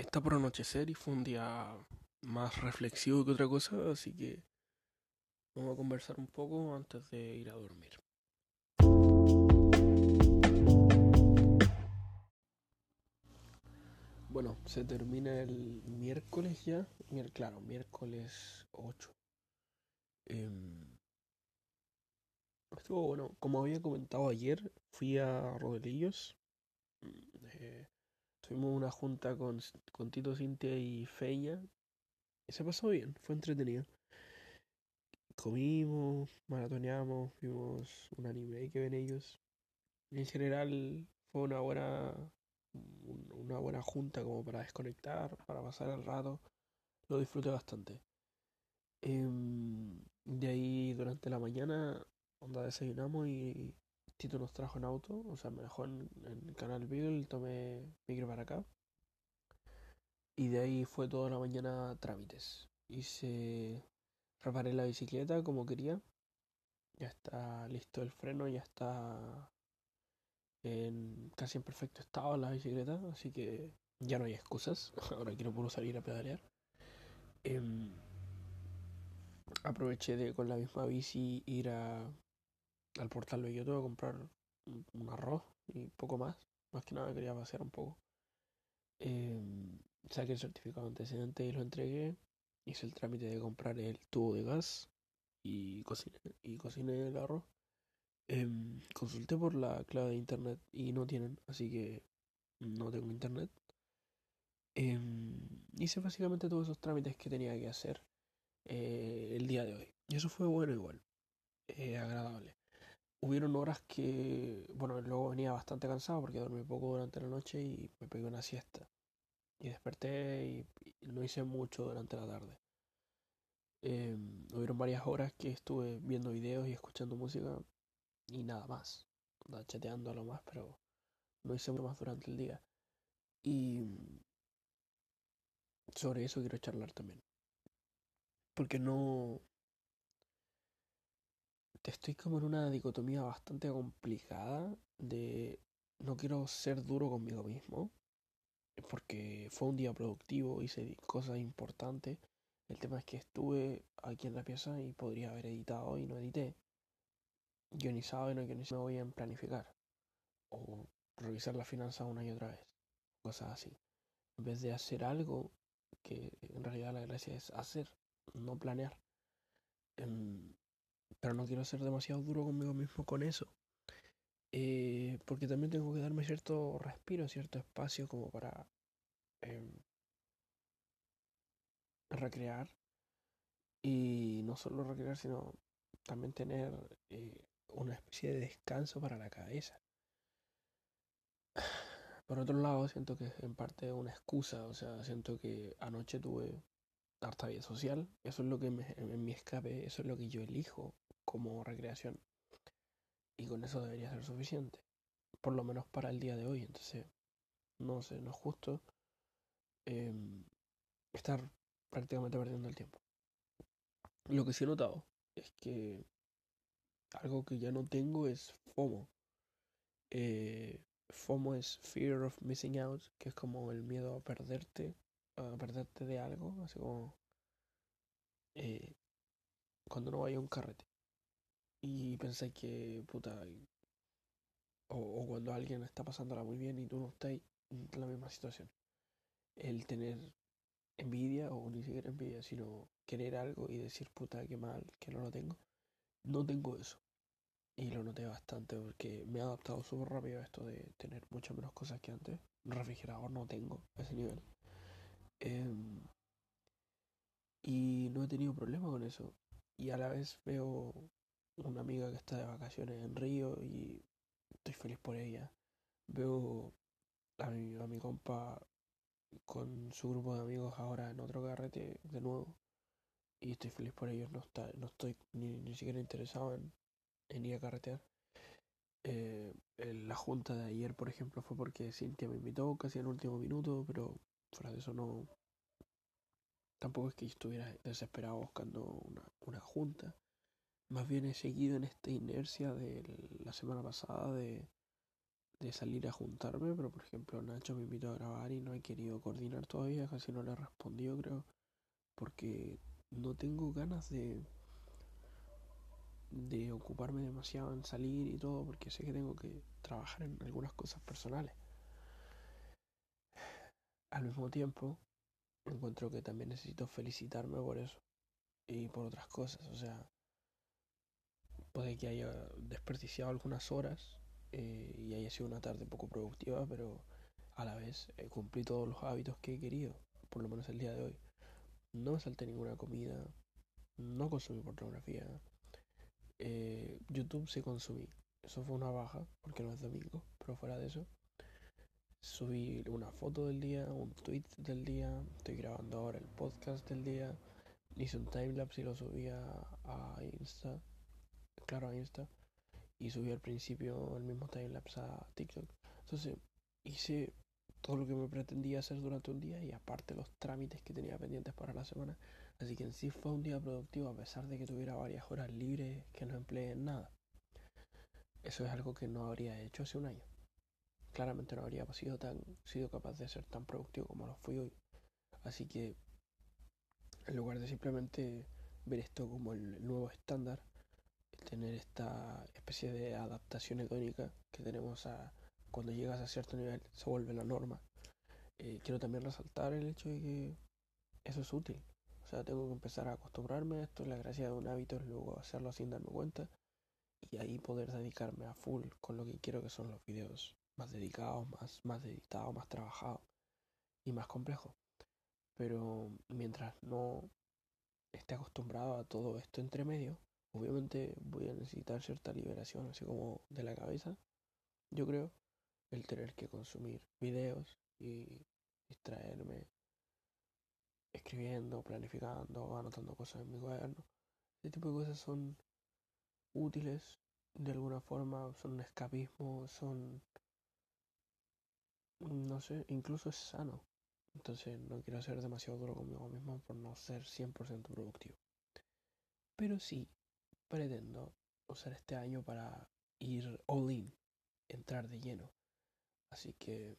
está por anochecer y fue un día más reflexivo que otra cosa, así que vamos a conversar un poco antes de ir a dormir. Bueno, se termina el miércoles ya, claro, miércoles 8. Em, estuvo bueno, como había comentado ayer, fui a Rodelillos. Eh, tuvimos una junta con, con Tito, Cintia y Feña. Y se pasó bien, fue entretenido. Comimos, maratoneamos, vimos un anime que ven ellos. En general fue una buena una buena junta como para desconectar, para pasar el rato. Lo disfruté bastante. Em, de ahí durante la mañana, onda desayunamos y Tito nos trajo en auto, o sea, me en, el Canal Beagle, tomé micro para acá. Y de ahí fue toda la mañana trámites. Hice. Reparé la bicicleta como quería. Ya está listo el freno, ya está en casi en perfecto estado la bicicleta, así que ya no hay excusas. Ahora quiero puro salir a pedalear. Em, aproveché de con la misma bici ir a, al portal de YouTube a comprar un, arroz y poco más. Más que nada quería pasear un poco. Eh, saqué el certificado antecedente y lo entregué. Hice el trámite de comprar el tubo de gas y cociné, y cociné el arroz. Em, consulté por la clave de internet y no tienen, así que no tengo internet. Em, hice básicamente todos esos trámites que tenía que hacer eh, el día de hoy. Y eso fue bueno igual, eh, agradable. Hubieron horas que, bueno, luego venía bastante cansado porque dormí poco durante la noche y me pegué una siesta. Y desperté y, no hice mucho durante la tarde. Em, hubieron varias horas que estuve viendo videos y escuchando música y nada más. chateando a lo más, pero no hice mucho más durante el día. Y sobre eso quiero charlar también. Porque no... Estoy como en una dicotomía bastante complicada de no quiero ser duro conmigo mismo. Porque fue un día productivo, hice cosas importantes. El tema es que estuve aquí en la pieza y podría haber editado y no edité guionizado y no guionizado, me voy a planificar. O revisar la finanza una y otra vez. Cosas así. En vez de hacer algo que en realidad la gracia es hacer, no planear. Pero no quiero ser demasiado duro conmigo mismo con eso. Eh, porque también tengo que darme cierto respiro, cierto espacio como para em, recrear. Y no solo recrear, sino también tener eh, una especie de descanso para la cabeza. Por otro lado, siento que en parte es una excusa, o sea, siento que anoche tuve harta vida social, eso es lo que me, en mi escape, eso es lo que yo elijo como recreación. Y con eso debería ser suficiente, por lo menos para el día de hoy, entonces, no sé, no es justo em, estar prácticamente perdiendo el tiempo. Lo que sí he notado es que algo que ya no tengo es FOMO. Eh, FOMO es Fear of Missing Out, que es como el miedo a perderte, a perderte de algo, así como eh, cuando no vaya un carrete y pensé que, puta, o, o, cuando alguien está pasándola muy bien y tú no estás en la misma situación. El tener envidia, o ni siquiera envidia, sino querer algo y decir, puta, qué mal, que no lo tengo. No tengo eso. Y lo noté bastante porque me he adaptado súper rápido a esto de tener muchas menos cosas que antes. Un refrigerador no tengo a ese nivel. Em, y no he tenido problema con eso. Y a la vez veo una amiga que está de vacaciones en Río y estoy feliz por ella. Veo a mi, a mi compa con su grupo de amigos ahora en otro carrete de nuevo. Y estoy feliz por ellos. No, está, no estoy ni, ni siquiera interesado en ir a carretear. Eh, la junta de ayer, por ejemplo, fue porque Cintia me invitó casi el último minuto, pero fuera de eso no. Tampoco es que estuviera desesperado buscando una, una junta. Más bien he seguido en esta inercia de la semana pasada de de salir a juntarme, pero por ejemplo Nacho me invitó a grabar y no he querido coordinar todavía, casi no le he respondido creo, porque no tengo ganas de de ocuparme demasiado en salir y todo, porque sé que tengo que trabajar en algunas cosas personales. Al mismo tiempo, encuentro que también necesito felicitarme por eso y por otras cosas, o sea, puede que haya desperdiciado algunas horas eh, y haya sido una tarde poco productiva, pero a la vez eh, cumplí todos los hábitos que he querido, por lo menos el día de hoy. No me salté ninguna comida, no consumí pornografía, eh, YouTube sí consumí. Eso fue una baja, porque no es domingo, pero fuera de eso. Subí una foto del día, un tweet del día, estoy grabando ahora el podcast del día. Hice un timelapse y lo subí a, Insta, claro a Insta. Y subí al principio el mismo timelapse a TikTok. Entonces hice todo lo que me pretendía hacer durante un día y aparte los trámites que tenía pendientes para la semana. Así que en sí fue un día productivo a pesar de que tuviera varias horas libres que no empleé en nada. Eso es algo que no habría hecho hace un año. Claramente no habría sido, tan, sido capaz de ser tan productivo como lo fui hoy. Así que en lugar de simplemente ver esto como el nuevo estándar, tener esta especie de adaptación hedónica que tenemos a cuando llegas a cierto nivel se vuelve la norma. Eh, quiero también resaltar el hecho de que eso es útil. O sea, tengo que empezar a acostumbrarme a esto. La gracia de un hábito es luego hacerlo sin darme cuenta. Y ahí poder dedicarme a full con lo que quiero que son los videos más dedicados, más, más editados, más trabajados y más complejos. Pero mientras no esté acostumbrado a todo esto entre medio, obviamente voy a necesitar cierta liberación, así como de la cabeza, yo creo, el tener que consumir videos y distraerme escribiendo, planificando, anotando cosas en mi cuaderno. Este tipo de cosas son útiles de alguna forma, son un escapismo, son, no sé, incluso es sano. Entonces no quiero ser demasiado duro conmigo mismo por no ser 100% productivo. Pero sí, pretendo usar este año para ir all in, entrar de lleno. Así que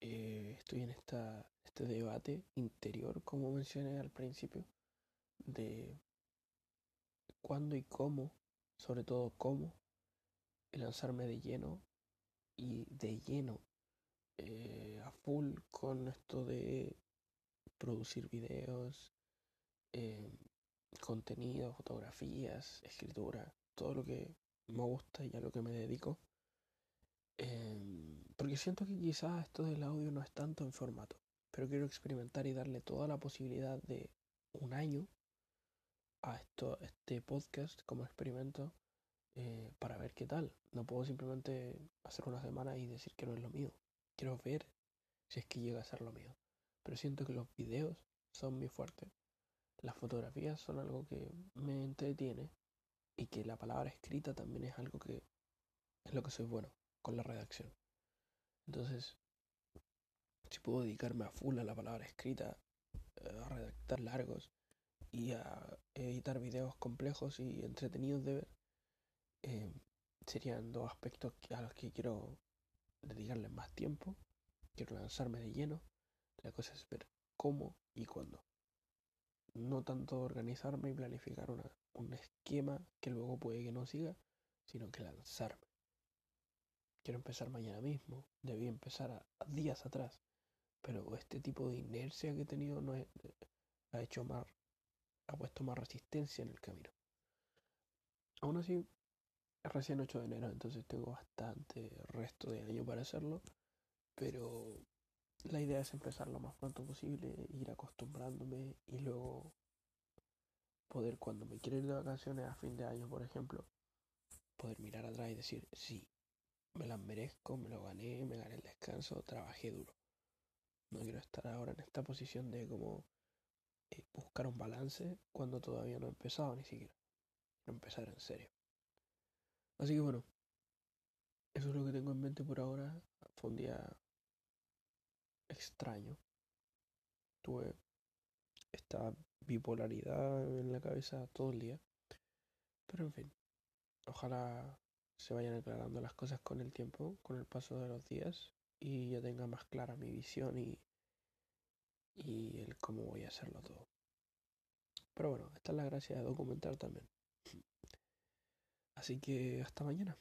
eh, estoy en esta, este debate interior, como mencioné al principio, de cuándo y cómo, sobre todo cómo, lanzarme de lleno y de lleno eh, a full con esto de producir videos, eh, contenido, fotografías, escritura, todo lo que me gusta y a lo que me dedico. Em, porque siento que quizás esto del audio no es tanto en formato, pero quiero experimentar y darle toda la posibilidad de un año a esto, este podcast como experimento eh, para ver qué tal. No puedo simplemente hacer una semana y decir que no es lo mío. Quiero ver si es que llega a ser lo mío. Pero siento que los videos son mi fuerte. Las fotografías son algo que me entretiene y que la palabra escrita también es algo que es lo que soy bueno con la redacción. Entonces, si puedo dedicarme a full a la palabra escrita, eh, a redactar largos y a editar videos complejos y entretenidos de ver, eh, serían dos aspectos a los que quiero dedicarles más tiempo. Quiero lanzarme de lleno. La cosa es ver cómo y cuándo. No tanto organizarme y planificar un esquema que luego puede que no siga, sino que lanzarme quiero empezar mañana mismo, debí empezar a, días atrás, pero este tipo de inercia que he tenido no ha hecho más, ha puesto más resistencia en el camino. Aún así, es recién 8 de enero, entonces tengo bastante resto de año para hacerlo, pero la idea es empezar lo más pronto posible, ir acostumbrándome y luego poder cuando me quiera ir de vacaciones a fin de año, por ejemplo, poder mirar atrás y decir, sí, me las merezco, me lo gané, me gané el descanso, trabajé duro. No quiero estar ahora en esta posición de como eh, buscar un balance cuando todavía no he empezado ni siquiera. Quiero empezar en serio. Así que bueno, eso es lo que tengo en mente por ahora. Fue un día extraño. Tuve esta bipolaridad en la cabeza todo el día. Pero en fin, ojalá se vayan aclarando las cosas con el tiempo, con el paso de los días, y yo tenga más clara mi visión y, y el cómo voy a hacerlo todo. Pero bueno, esta es la gracia de documentar también. Así que hasta mañana.